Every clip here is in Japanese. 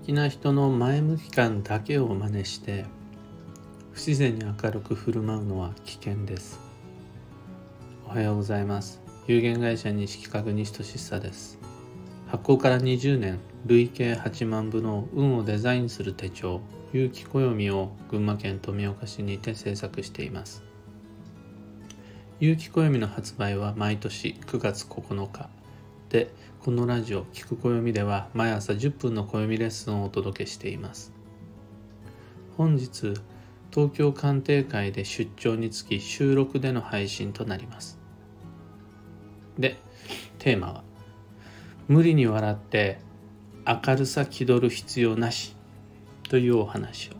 きな人の前向き感だけを真似して不自然に明るく振る舞うのは危険です。おはようございます。有限会社西企画西俊久です。発行から20年累計8万部の運をデザインする手帳有機暦を群馬県富岡市にて制作しています。有機暦の発売は毎年9月9日。でこのラジオ「聞く暦」では毎朝10分の暦レッスンをお届けしています。本日東京鑑定会で出張につき収録での配信となります。でテーマは「無理に笑って明るさ気取る必要なし」というお話を。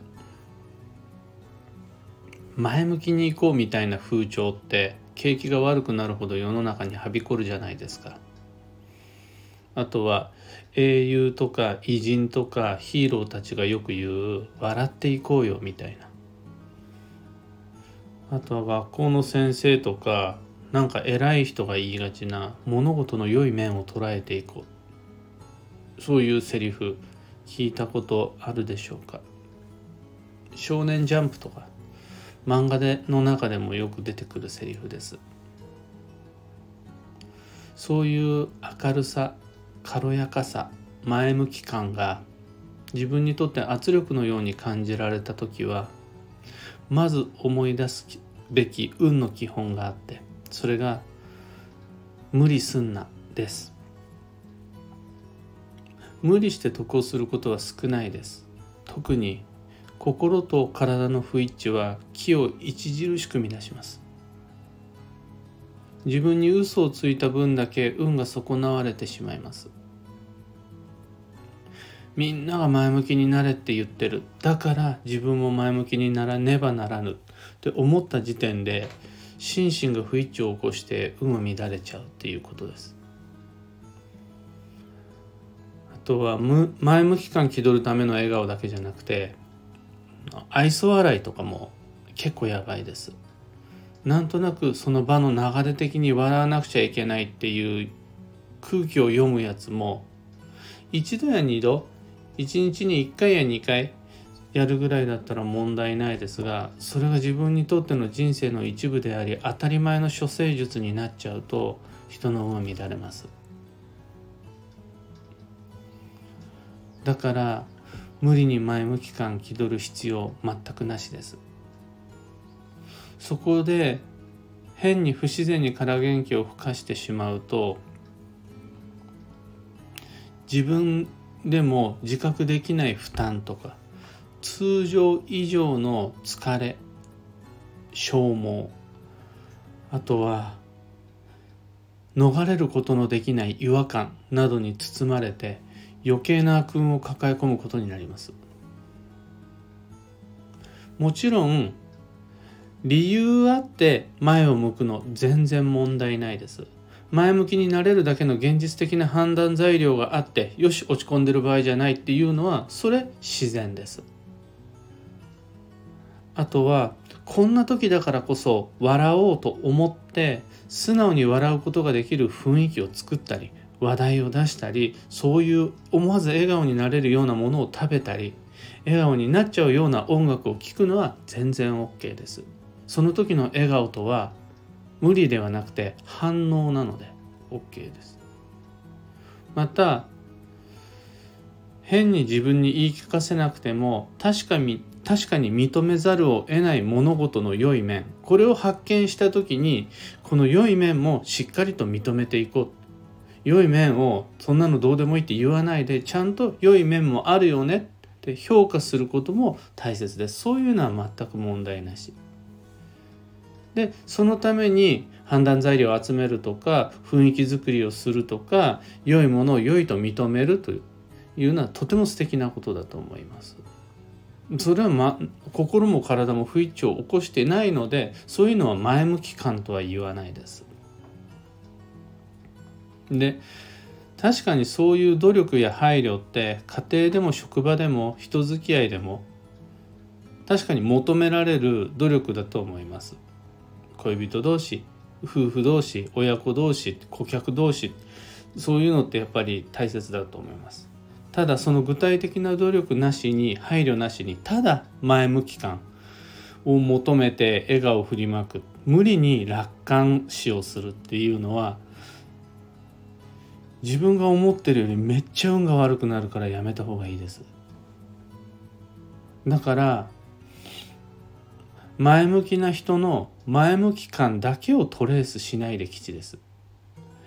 前向きに行こうみたいな風潮って景気が悪くなるほど世の中にはびこるじゃないですか。あとは英雄とか偉人とかヒーローたちがよく言う「笑っていこうよ」みたいな。あとは学校の先生とかなんか偉い人が言いがちな物事の良い面を捉えていこう。そういうセリフ聞いたことあるでしょうか。少年ジャンプとか漫画での中でもよく出てくるセリフです。そういう明るさ軽やかさ前向き感が自分にとって圧力のように感じられた時はまず思い出すべき運の基本があってそれが無理すんなです。無理して得をすることは少ないです。特に心と体の不一致は気を著しく乱します。自分に嘘をついた分だけ運が損なわれてしまいます。みんなが前向きになれって言ってる。だから自分も前向きにならねばならぬ。って思った時点で心身が不一致を起こして運が乱れちゃうっていうことです。あとは前向き感気取るための笑顔だけじゃなくて愛想笑いとかも結構やばいです。なんとなくその場の流れ的に笑わなくちゃいけないっていう空気を読むやつも一度や二度一日に一回や二回やるぐらいだったら問題ないですがそれが自分にとっての人生の一部であり当たり前の処世術になっちゃうと人の運は乱れます。だから無理に前向き感気取る必要全くなしです。そこで変に不自然に空元気を吹かしてしまうと自分でも自覚できない負担とか通常以上の疲れ消耗あとは逃れることのできない違和感などに包まれて余計な悪運を抱え込むことになります。もちろん理由あって前を向くの全然問題ないです。前向きになれるだけの現実的な判断材料があってよし落ち込んでる場合じゃないっていうのはそれ自然です。あとはこんな時だからこそ笑おうと思って素直に笑うことができる雰囲気を作ったり話題を出したりそういう思わず笑顔になれるようなものを食べたり笑顔になっちゃうような音楽を聴くのは全然 OK です。その時の笑顔とは無理ではなくて反応なので OK です。また変に自分に言い聞かせなくても確かに確かに認めざるを得ない物事の良い面これを発見した時にこの良い面もしっかりと認めていこう。良い面をそんなのどうでもいいって言わないでちゃんと良い面もあるよねって評価することも大切です。そういうのは全く問題なし。でそのために判断材料を集めるとか雰囲気づくりをするとか良いものを良いと認めるというのはとても素敵なことだと思います。それは、ま、心も体も不一致を起こしてないのでそういうのは前向き感とは言わないです。で確かにそういう努力や配慮って家庭でも職場でも人付き合いでも確かに求められる努力だと思います。恋人同士夫婦同士親子同士顧客同士そういうのってやっぱり大切だと思います。ただその具体的な努力なしに配慮なしにただ前向き感を求めて笑顔を振りまく無理に楽観視をするっていうのは自分が思ってるよりめっちゃ運が悪くなるからやめた方がいいですだから前向きな人の前向き感だけをトレースしないで吉です。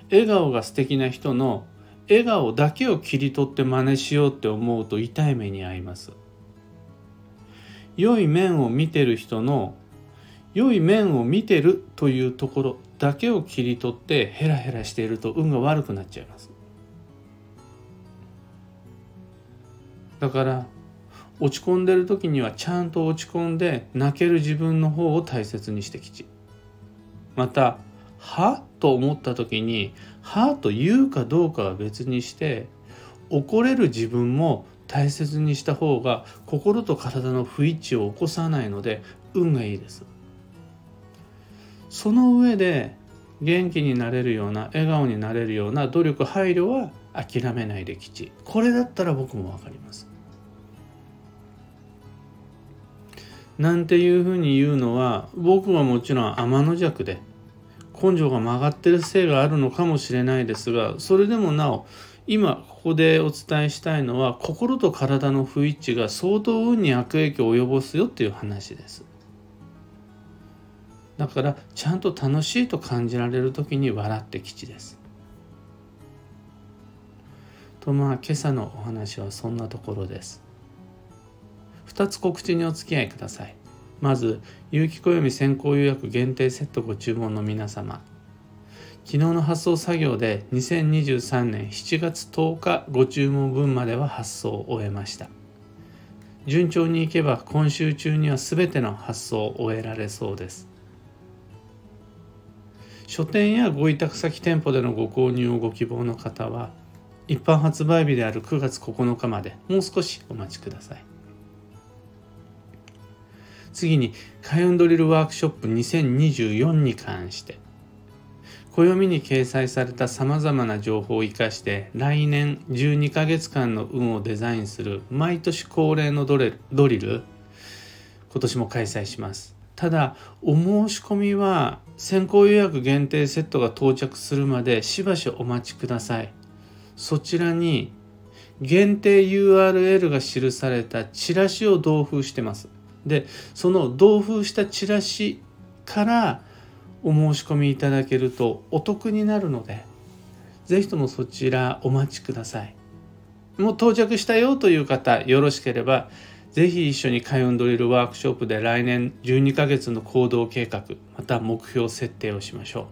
笑顔が素敵な人の笑顔だけを切り取って真似しようって思うと痛い目に遭います。良い面を見てる人の良い面を見てるというところだけを切り取ってヘラヘラしていると運が悪くなっちゃいます。だから落ち込んでる時にはちゃんと落ち込んで泣ける自分の方を大切にしてきちまた「は?」と思った時に「は?」と言うかどうかは別にして怒れる自分も大切にした方が心と体の不一致を起こさないので運がいいですその上で元気になれるような笑顔になれるような努力配慮は諦めないで吉これだったら僕も分かりますなんていうふうに言うのは僕はもちろん天の弱で根性が曲がってるせいがあるのかもしれないですがそれでもなお今ここでお伝えしたいのは心と体の不一致が相当運に悪影響を及ぼすよっていう話です。だからちゃんと楽しいと感じられる時に笑って吉です。とまあ今朝のお話はそんなところです。2つ告知にお付き合いください。まず有機暦先行予約限定セットご注文の皆様。昨日の発送作業で2023年7月10日ご注文分までは発送を終えました。順調にいけば今週中には全ての発送を終えられそうです。書店やご委託先店舗でのご購入をご希望の方は一般発売日である9月9日までもう少しお待ちください。次に開運ドリルワークショップ2024に関して暦に掲載されたさまざまな情報を生かして来年12ヶ月間の運をデザインする毎年恒例のドリル今年も開催します。ただお申し込みは先行予約限定セットが到着するまでしばしお待ちください。そちらに限定 URL が記されたチラシを同封してます。でその同封したチラシからお申し込みいただけるとお得になるので是非ともそちらお待ちください。もう到着したよという方よろしければ是非一緒に開運ドリルワークショップで来年12ヶ月の行動計画また目標設定をしましょう。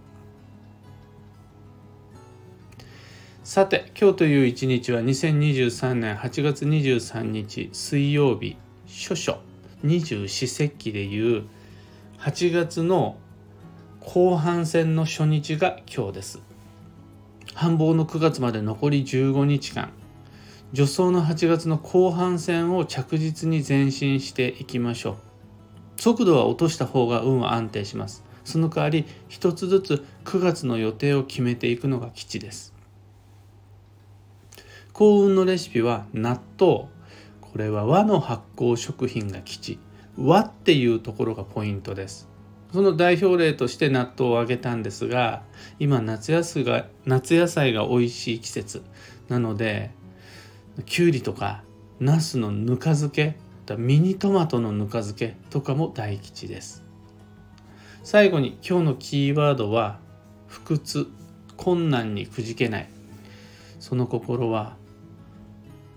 さて今日という一日は2023年8月23日水曜日諸々二十四節気でいう8月の後半戦の初日が今日です。繁忙の9月まで残り15日間。助走の8月の後半戦を着実に前進していきましょう。速度は落とした方が運は安定します。その代わり一つずつ9月の予定を決めていくのが基地です。幸運のレシピは納豆。これは和の発酵食品が基地和っていうところがポイントです。その代表例として納豆を挙げたんですが今夏野菜が夏野菜が美味しい季節。なのできゅうりとかナスのぬか漬けミニトマトのぬか漬けとかも大吉です。最後に今日のキーワードは不屈困難にくじけない。その心は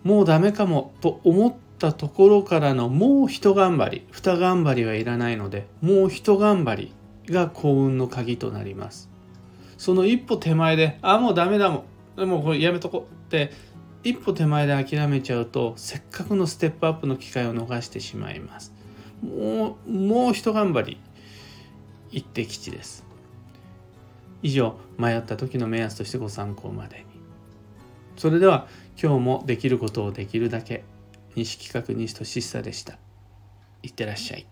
もうダメかもと思ったところからのもう一頑張り二頑張りはいらないのでもう一頑張りが幸運の鍵となります。その一歩手前であもうダメだもん。でもこれやめとこって一歩手前で諦めちゃうとせっかくのステップアップの機会を逃してしまいます。もうもう一頑張り一滴吉です。以上迷った時の目安としてご参考まで。にそれでは今日もできることをできるだけ西企画西俊久でした。いってらっしゃい。